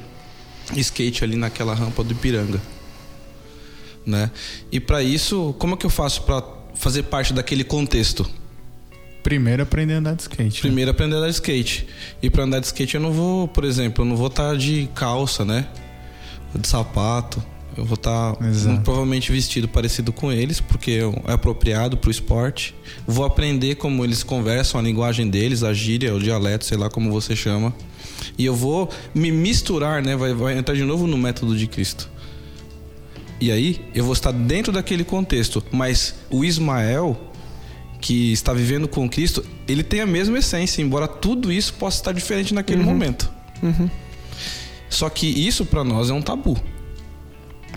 skate ali naquela rampa do Ipiranga, né? E para isso, como é que eu faço para fazer parte daquele contexto? Primeiro aprender a andar de skate. Né? Primeiro aprender a andar de skate. E para andar de skate eu não vou, por exemplo, eu não vou estar tá de calça, né? De sapato. Eu vou estar tá provavelmente vestido parecido com eles, porque é apropriado para o esporte. Vou aprender como eles conversam, a linguagem deles, a gíria, o dialeto, sei lá como você chama. E eu vou me misturar, né? Vai, vai entrar de novo no método de Cristo. E aí eu vou estar dentro daquele contexto. Mas o Ismael, que está vivendo com Cristo, ele tem a mesma essência, embora tudo isso possa estar diferente naquele uhum. momento. Uhum. Só que isso para nós é um tabu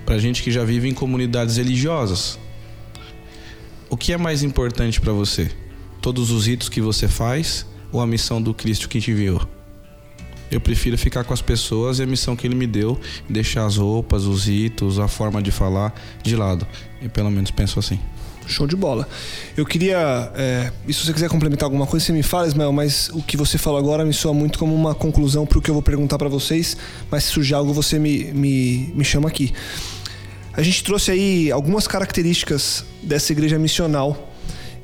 para gente que já vive em comunidades religiosas. O que é mais importante para você? Todos os ritos que você faz ou a missão do Cristo que te enviou? Eu prefiro ficar com as pessoas e a missão que ele me deu, deixar as roupas, os ritos, a forma de falar de lado. E pelo menos penso assim. Show de bola. Eu queria. É, e se você quiser complementar alguma coisa, você me fala, Ismael, mas o que você falou agora me soa muito como uma conclusão para o que eu vou perguntar para vocês. Mas se surgir algo, você me, me, me chama aqui. A gente trouxe aí algumas características dessa igreja missional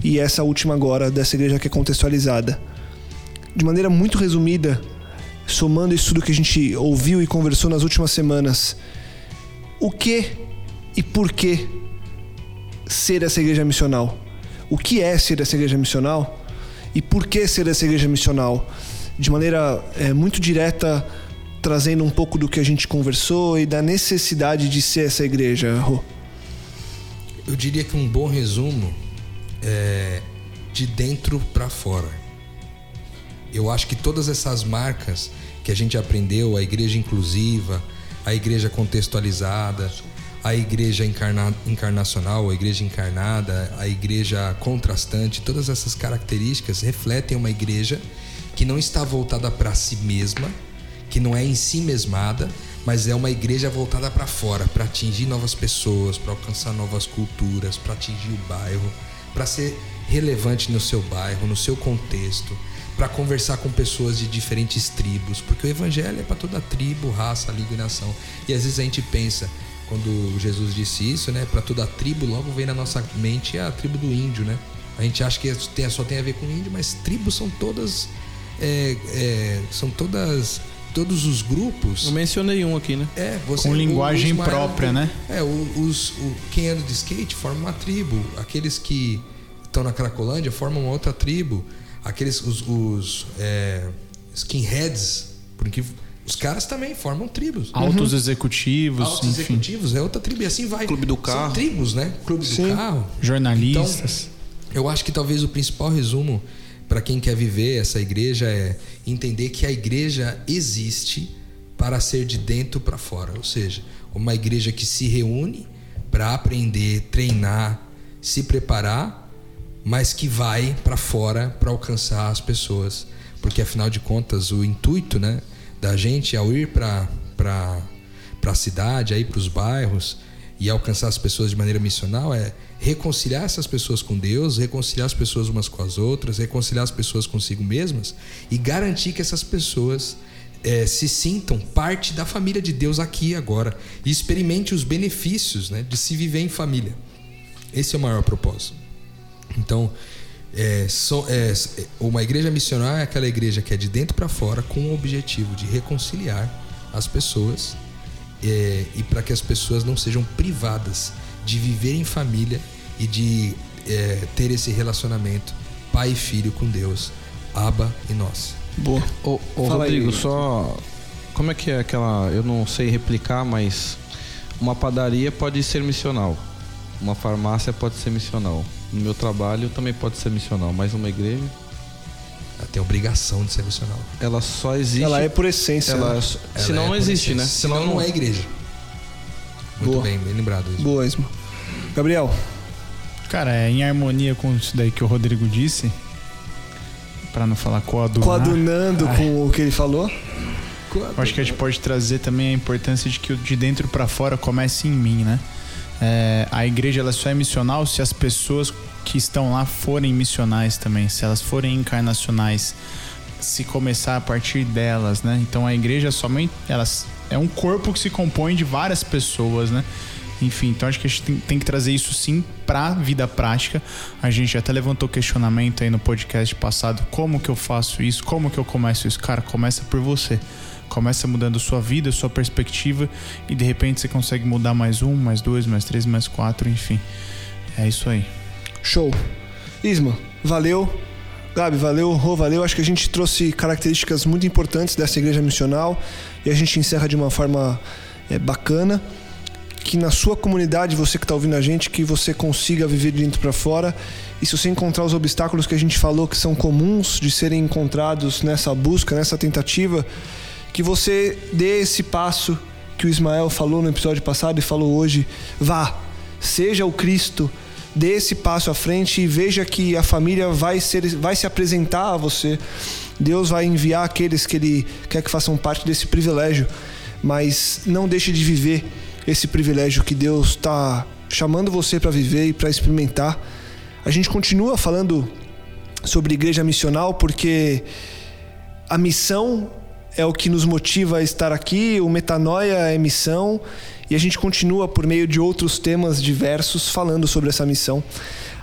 e essa última agora, dessa igreja que é contextualizada. De maneira muito resumida, somando isso tudo que a gente ouviu e conversou nas últimas semanas, o que e por que ser essa igreja missional? O que é ser essa igreja missional? E por que ser essa igreja missional? De maneira é, muito direta, trazendo um pouco do que a gente conversou e da necessidade de ser essa igreja, Rô? Eu diria que um bom resumo é de dentro para fora. Eu acho que todas essas marcas que a gente aprendeu, a igreja inclusiva, a igreja contextualizada, a igreja encarna, encarnacional, a igreja encarnada, a igreja contrastante, todas essas características refletem uma igreja que não está voltada para si mesma, que não é em si mesmada, mas é uma igreja voltada para fora, para atingir novas pessoas, para alcançar novas culturas, para atingir o bairro, para ser relevante no seu bairro, no seu contexto, para conversar com pessoas de diferentes tribos, porque o evangelho é para toda tribo, raça, língua e nação. E às vezes a gente pensa, quando Jesus disse isso, né, para toda tribo, logo vem na nossa mente a tribo do índio, né? A gente acha que só tem a ver com índio, mas tribos são todas é, é, são todas todos os grupos. Eu mencionei um aqui, né? É, você, Com linguagem o, própria, né? É, os, o, quem anda de skate forma uma tribo. Aqueles que estão na Cracolândia formam uma outra tribo. Aqueles, os, os é, skinheads, porque os caras também formam tribos. Altos uhum. executivos. Altos enfim. executivos, é outra tribo. E assim vai. Clube do carro. São tribos, né? Clube Sim. do carro. Jornalistas. Então, eu acho que talvez o principal resumo para quem quer viver essa igreja é entender que a igreja existe para ser de dentro para fora, ou seja, uma igreja que se reúne para aprender, treinar, se preparar, mas que vai para fora para alcançar as pessoas, porque afinal de contas o intuito, né, da gente ao ir para a cidade, aí para os bairros e alcançar as pessoas de maneira missional é reconciliar essas pessoas com Deus, reconciliar as pessoas umas com as outras, reconciliar as pessoas consigo mesmas e garantir que essas pessoas é, se sintam parte da família de Deus aqui e agora e experimente os benefícios né, de se viver em família. Esse é o maior propósito. Então, é, so, é, uma igreja missionária é aquela igreja que é de dentro para fora com o objetivo de reconciliar as pessoas é, e para que as pessoas não sejam privadas de viver em família e de é, ter esse relacionamento pai e filho com Deus, Aba e nós. Boa. Ô, ô Rodrigo, aí. só. Como é que é aquela. Eu não sei replicar, mas. Uma padaria pode ser missional. Uma farmácia pode ser missional. No meu trabalho também pode ser missional, mas uma igreja. Ela tem obrigação de ser missional. Ela só existe. Ela é por essência. Ela, né? senão é não existe, essência. né? Senão, senão não é igreja. Muito Boa. bem, bem lembrado. Isso. Boa, Isma. Gabriel. Cara, é em harmonia com isso daí que o Rodrigo disse. Pra não falar coadunar. Coadunando Ai. com o que ele falou. Eu acho que a gente pode trazer também a importância de que o de dentro pra fora comece em mim, né? É, a igreja ela só é missional se as pessoas que estão lá forem missionais também, se elas forem encarnacionais, se começar a partir delas, né? Então a igreja somente elas é um corpo que se compõe de várias pessoas, né? Enfim, então acho que a gente tem, tem que trazer isso sim pra vida prática. A gente até levantou questionamento aí no podcast passado, como que eu faço isso? Como que eu começo isso? Cara, começa por você. Começa mudando sua vida, sua perspectiva e de repente você consegue mudar mais um, mais dois, mais três, mais quatro, enfim. É isso aí. Show. Isma, valeu. Gabi, valeu. Rô, valeu. Acho que a gente trouxe características muito importantes dessa igreja missional e a gente encerra de uma forma é, bacana. Que na sua comunidade, você que está ouvindo a gente, que você consiga viver de dentro para fora. E se você encontrar os obstáculos que a gente falou que são comuns de serem encontrados nessa busca, nessa tentativa, que você dê esse passo que o Ismael falou no episódio passado e falou hoje. Vá, seja o Cristo, dê esse passo à frente e veja que a família vai, ser, vai se apresentar a você. Deus vai enviar aqueles que Ele quer que façam parte desse privilégio, mas não deixe de viver esse privilégio que Deus está chamando você para viver e para experimentar. A gente continua falando sobre igreja missional porque a missão é o que nos motiva a estar aqui, o metanoia é missão e a gente continua por meio de outros temas diversos falando sobre essa missão.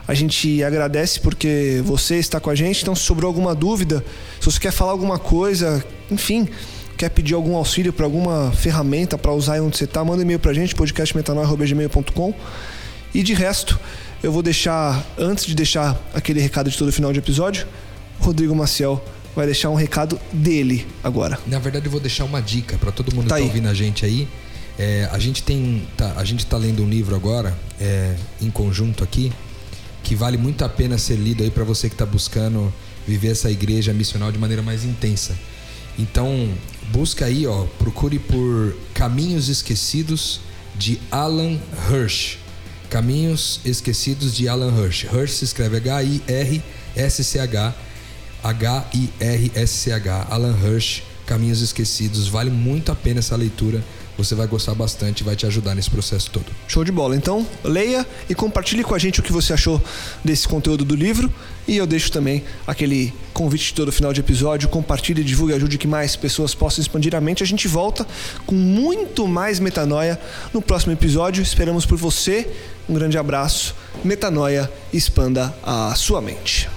A gente agradece porque você está com a gente, então se sobrou alguma dúvida, se você quer falar alguma coisa, enfim, quer pedir algum auxílio para alguma ferramenta para usar onde você está, manda um e-mail para a gente, podcastmetanoia.gmail.com e de resto, eu vou deixar, antes de deixar aquele recado de todo final de episódio, Rodrigo Maciel vai deixar um recado dele agora. Na verdade, eu vou deixar uma dica para todo mundo Tá que tá ouvindo a gente aí. É, a gente tem, tá, a gente tá lendo um livro agora, é, em conjunto aqui, que vale muito a pena ser lido aí para você que tá buscando viver essa igreja missional de maneira mais intensa. Então, busca aí, ó, procure por Caminhos Esquecidos de Alan Hirsch. Caminhos Esquecidos de Alan Hirsch. Hirsch se escreve H-I-R-S-C-H. H-I-R-S-C-H. Alan Hirsch, Caminhos Esquecidos. Vale muito a pena essa leitura. Você vai gostar bastante e vai te ajudar nesse processo todo. Show de bola. Então, leia e compartilhe com a gente o que você achou desse conteúdo do livro. E eu deixo também aquele convite de todo final de episódio. Compartilhe, divulgue, ajude que mais pessoas possam expandir a mente. A gente volta com muito mais metanoia no próximo episódio. Esperamos por você. Um grande abraço. Metanoia, expanda a sua mente.